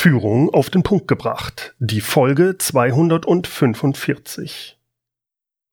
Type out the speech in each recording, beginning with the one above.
Führung auf den Punkt gebracht. Die Folge 245.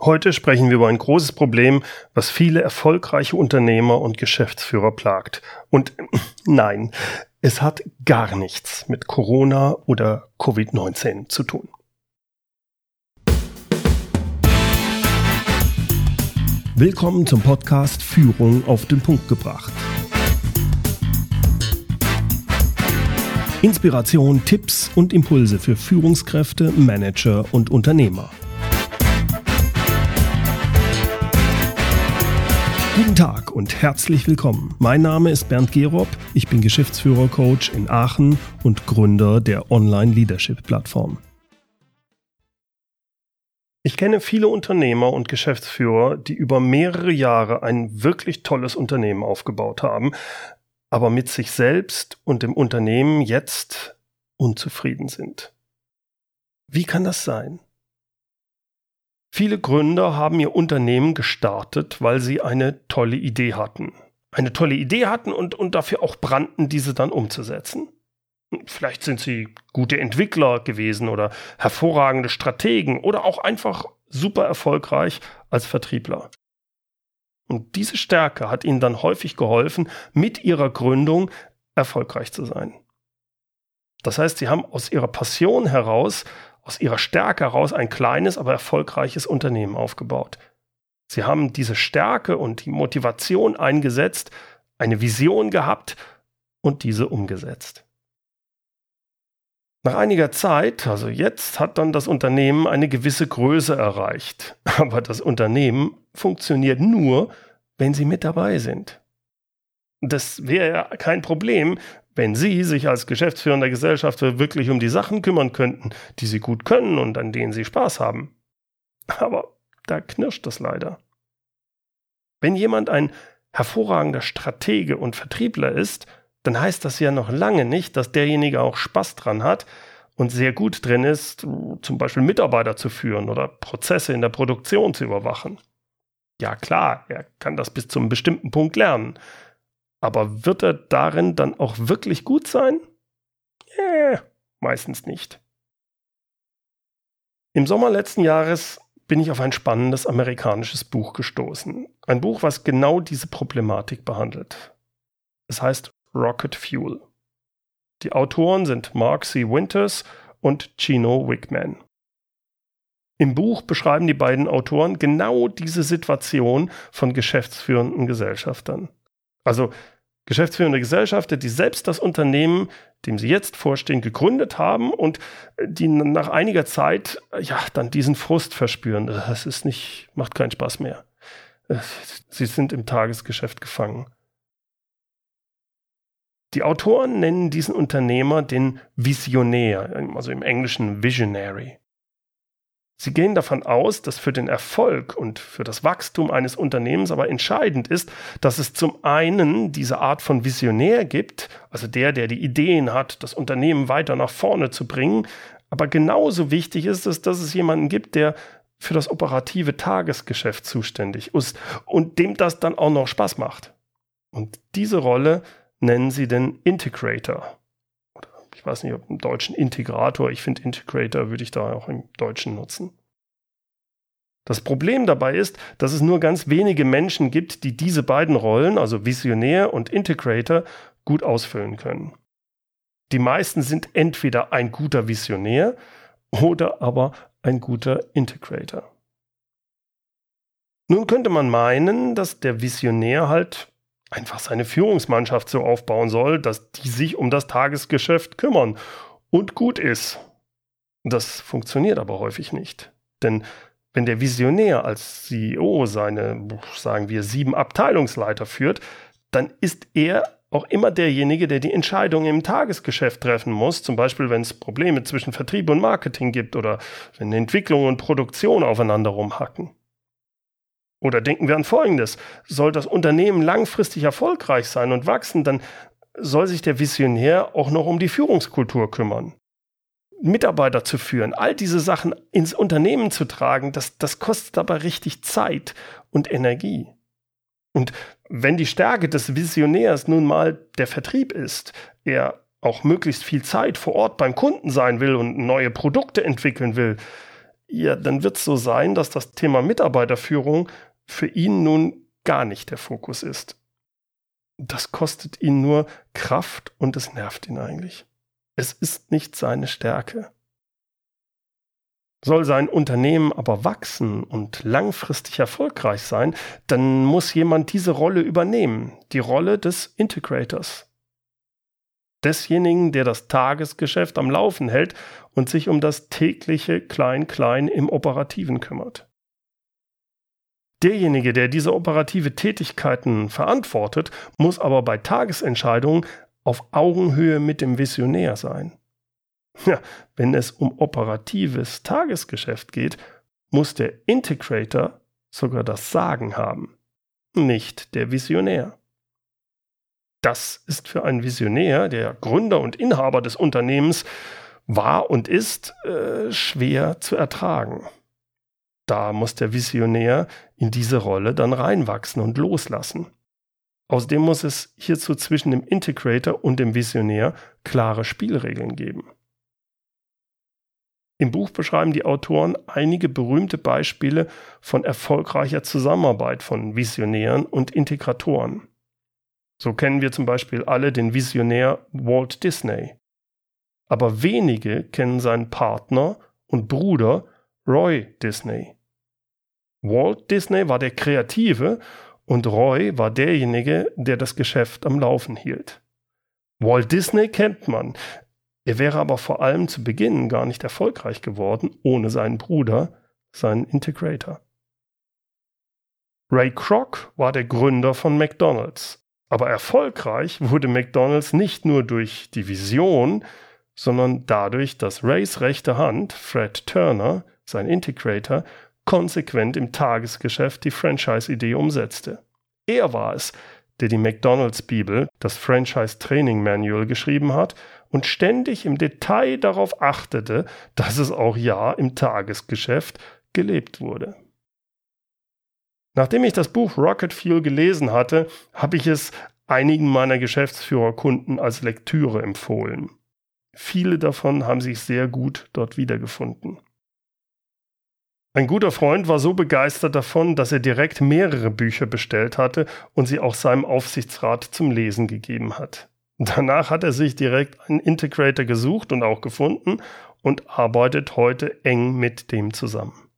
Heute sprechen wir über ein großes Problem, was viele erfolgreiche Unternehmer und Geschäftsführer plagt. Und nein, es hat gar nichts mit Corona oder Covid-19 zu tun. Willkommen zum Podcast Führung auf den Punkt gebracht. Inspiration, Tipps und Impulse für Führungskräfte, Manager und Unternehmer. Guten Tag und herzlich willkommen. Mein Name ist Bernd Gerob, ich bin Geschäftsführer-Coach in Aachen und Gründer der Online-Leadership-Plattform. Ich kenne viele Unternehmer und Geschäftsführer, die über mehrere Jahre ein wirklich tolles Unternehmen aufgebaut haben, aber mit sich selbst und dem Unternehmen jetzt unzufrieden sind. Wie kann das sein? Viele Gründer haben ihr Unternehmen gestartet, weil sie eine tolle Idee hatten. Eine tolle Idee hatten und, und dafür auch brannten, diese dann umzusetzen. Vielleicht sind sie gute Entwickler gewesen oder hervorragende Strategen oder auch einfach super erfolgreich als Vertriebler. Und diese Stärke hat ihnen dann häufig geholfen, mit ihrer Gründung erfolgreich zu sein. Das heißt, sie haben aus ihrer Passion heraus, aus ihrer Stärke heraus ein kleines, aber erfolgreiches Unternehmen aufgebaut. Sie haben diese Stärke und die Motivation eingesetzt, eine Vision gehabt und diese umgesetzt. Nach einiger Zeit, also jetzt, hat dann das Unternehmen eine gewisse Größe erreicht. Aber das Unternehmen funktioniert nur, wenn Sie mit dabei sind. Das wäre ja kein Problem, wenn Sie sich als geschäftsführender Gesellschaft wirklich um die Sachen kümmern könnten, die Sie gut können und an denen Sie Spaß haben. Aber da knirscht das leider. Wenn jemand ein hervorragender Stratege und Vertriebler ist, dann heißt das ja noch lange nicht, dass derjenige auch Spaß dran hat und sehr gut drin ist, zum Beispiel Mitarbeiter zu führen oder Prozesse in der Produktion zu überwachen. Ja klar, er kann das bis zu einem bestimmten Punkt lernen. Aber wird er darin dann auch wirklich gut sein? Äh, meistens nicht. Im Sommer letzten Jahres bin ich auf ein spannendes amerikanisches Buch gestoßen. Ein Buch, was genau diese Problematik behandelt. Es heißt Rocket Fuel. Die Autoren sind Mark C. Winters und Chino Wickman. Im Buch beschreiben die beiden Autoren genau diese Situation von geschäftsführenden Gesellschaftern. Also geschäftsführende Gesellschafter, die selbst das Unternehmen, dem sie jetzt vorstehen, gegründet haben und die nach einiger Zeit ja dann diesen Frust verspüren. Das ist nicht, macht keinen Spaß mehr. Sie sind im Tagesgeschäft gefangen. Die Autoren nennen diesen Unternehmer den Visionär, also im Englischen Visionary. Sie gehen davon aus, dass für den Erfolg und für das Wachstum eines Unternehmens aber entscheidend ist, dass es zum einen diese Art von Visionär gibt, also der, der die Ideen hat, das Unternehmen weiter nach vorne zu bringen, aber genauso wichtig ist es, dass es jemanden gibt, der für das operative Tagesgeschäft zuständig ist und dem das dann auch noch Spaß macht. Und diese Rolle nennen sie den Integrator ich weiß nicht, ob im Deutschen Integrator, ich finde Integrator würde ich da auch im Deutschen nutzen. Das Problem dabei ist, dass es nur ganz wenige Menschen gibt, die diese beiden Rollen, also Visionär und Integrator, gut ausfüllen können. Die meisten sind entweder ein guter Visionär oder aber ein guter Integrator. Nun könnte man meinen, dass der Visionär halt einfach seine Führungsmannschaft so aufbauen soll, dass die sich um das Tagesgeschäft kümmern und gut ist. Das funktioniert aber häufig nicht. Denn wenn der Visionär als CEO seine, sagen wir, sieben Abteilungsleiter führt, dann ist er auch immer derjenige, der die Entscheidungen im Tagesgeschäft treffen muss, zum Beispiel wenn es Probleme zwischen Vertrieb und Marketing gibt oder wenn Entwicklung und Produktion aufeinander rumhacken. Oder denken wir an Folgendes. Soll das Unternehmen langfristig erfolgreich sein und wachsen, dann soll sich der Visionär auch noch um die Führungskultur kümmern. Mitarbeiter zu führen, all diese Sachen ins Unternehmen zu tragen, das, das kostet aber richtig Zeit und Energie. Und wenn die Stärke des Visionärs nun mal der Vertrieb ist, er auch möglichst viel Zeit vor Ort beim Kunden sein will und neue Produkte entwickeln will, ja, dann wird es so sein, dass das Thema Mitarbeiterführung für ihn nun gar nicht der Fokus ist. Das kostet ihn nur Kraft und es nervt ihn eigentlich. Es ist nicht seine Stärke. Soll sein Unternehmen aber wachsen und langfristig erfolgreich sein, dann muss jemand diese Rolle übernehmen, die Rolle des Integrators. Desjenigen, der das Tagesgeschäft am Laufen hält und sich um das tägliche Klein-Klein im Operativen kümmert. Derjenige, der diese operative Tätigkeiten verantwortet, muss aber bei Tagesentscheidungen auf Augenhöhe mit dem Visionär sein. Ja, wenn es um operatives Tagesgeschäft geht, muss der Integrator sogar das Sagen haben, nicht der Visionär. Das ist für einen Visionär, der Gründer und Inhaber des Unternehmens war und ist, äh, schwer zu ertragen. Da muss der Visionär in diese Rolle dann reinwachsen und loslassen. Außerdem muss es hierzu zwischen dem Integrator und dem Visionär klare Spielregeln geben. Im Buch beschreiben die Autoren einige berühmte Beispiele von erfolgreicher Zusammenarbeit von Visionären und Integratoren. So kennen wir zum Beispiel alle den Visionär Walt Disney. Aber wenige kennen seinen Partner und Bruder Roy Disney. Walt Disney war der Kreative und Roy war derjenige, der das Geschäft am Laufen hielt. Walt Disney kennt man. Er wäre aber vor allem zu Beginn gar nicht erfolgreich geworden ohne seinen Bruder, seinen Integrator. Ray Kroc war der Gründer von McDonald's. Aber erfolgreich wurde McDonald's nicht nur durch die Vision, sondern dadurch, dass Rays rechte Hand, Fred Turner, sein Integrator, konsequent im Tagesgeschäft die Franchise-Idee umsetzte. Er war es, der die McDonald's Bibel, das Franchise Training Manual, geschrieben hat und ständig im Detail darauf achtete, dass es auch ja im Tagesgeschäft gelebt wurde. Nachdem ich das Buch Rocket Fuel gelesen hatte, habe ich es einigen meiner Geschäftsführerkunden als Lektüre empfohlen. Viele davon haben sich sehr gut dort wiedergefunden. Ein guter Freund war so begeistert davon, dass er direkt mehrere Bücher bestellt hatte und sie auch seinem Aufsichtsrat zum Lesen gegeben hat. Danach hat er sich direkt einen Integrator gesucht und auch gefunden und arbeitet heute eng mit dem zusammen.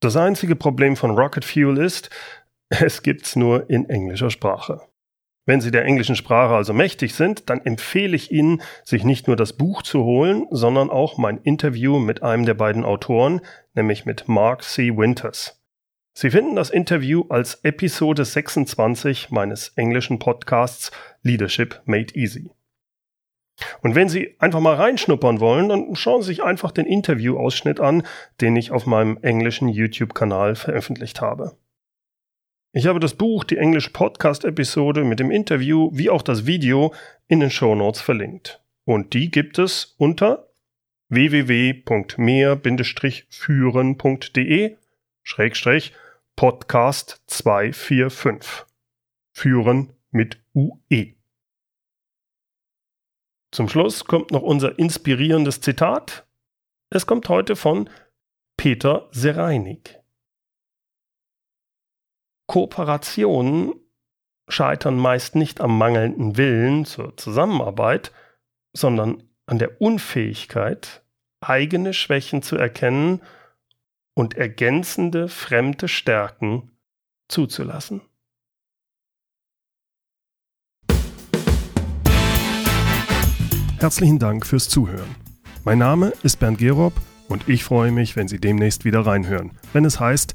Das einzige Problem von Rocket Fuel ist, es gibt's nur in englischer Sprache. Wenn Sie der englischen Sprache also mächtig sind, dann empfehle ich Ihnen, sich nicht nur das Buch zu holen, sondern auch mein Interview mit einem der beiden Autoren, nämlich mit Mark C. Winters. Sie finden das Interview als Episode 26 meines englischen Podcasts Leadership Made Easy. Und wenn Sie einfach mal reinschnuppern wollen, dann schauen Sie sich einfach den Interviewausschnitt an, den ich auf meinem englischen YouTube-Kanal veröffentlicht habe. Ich habe das Buch, die englische Podcast-Episode mit dem Interview wie auch das Video in den Show Notes verlinkt. Und die gibt es unter www.mehr-führen.de Podcast 245. Führen mit UE. Zum Schluss kommt noch unser inspirierendes Zitat. Es kommt heute von Peter Sereinig. Kooperationen scheitern meist nicht am mangelnden Willen zur Zusammenarbeit, sondern an der Unfähigkeit, eigene Schwächen zu erkennen und ergänzende fremde Stärken zuzulassen. Herzlichen Dank fürs Zuhören. Mein Name ist Bernd Gerob und ich freue mich, wenn Sie demnächst wieder reinhören, wenn es heißt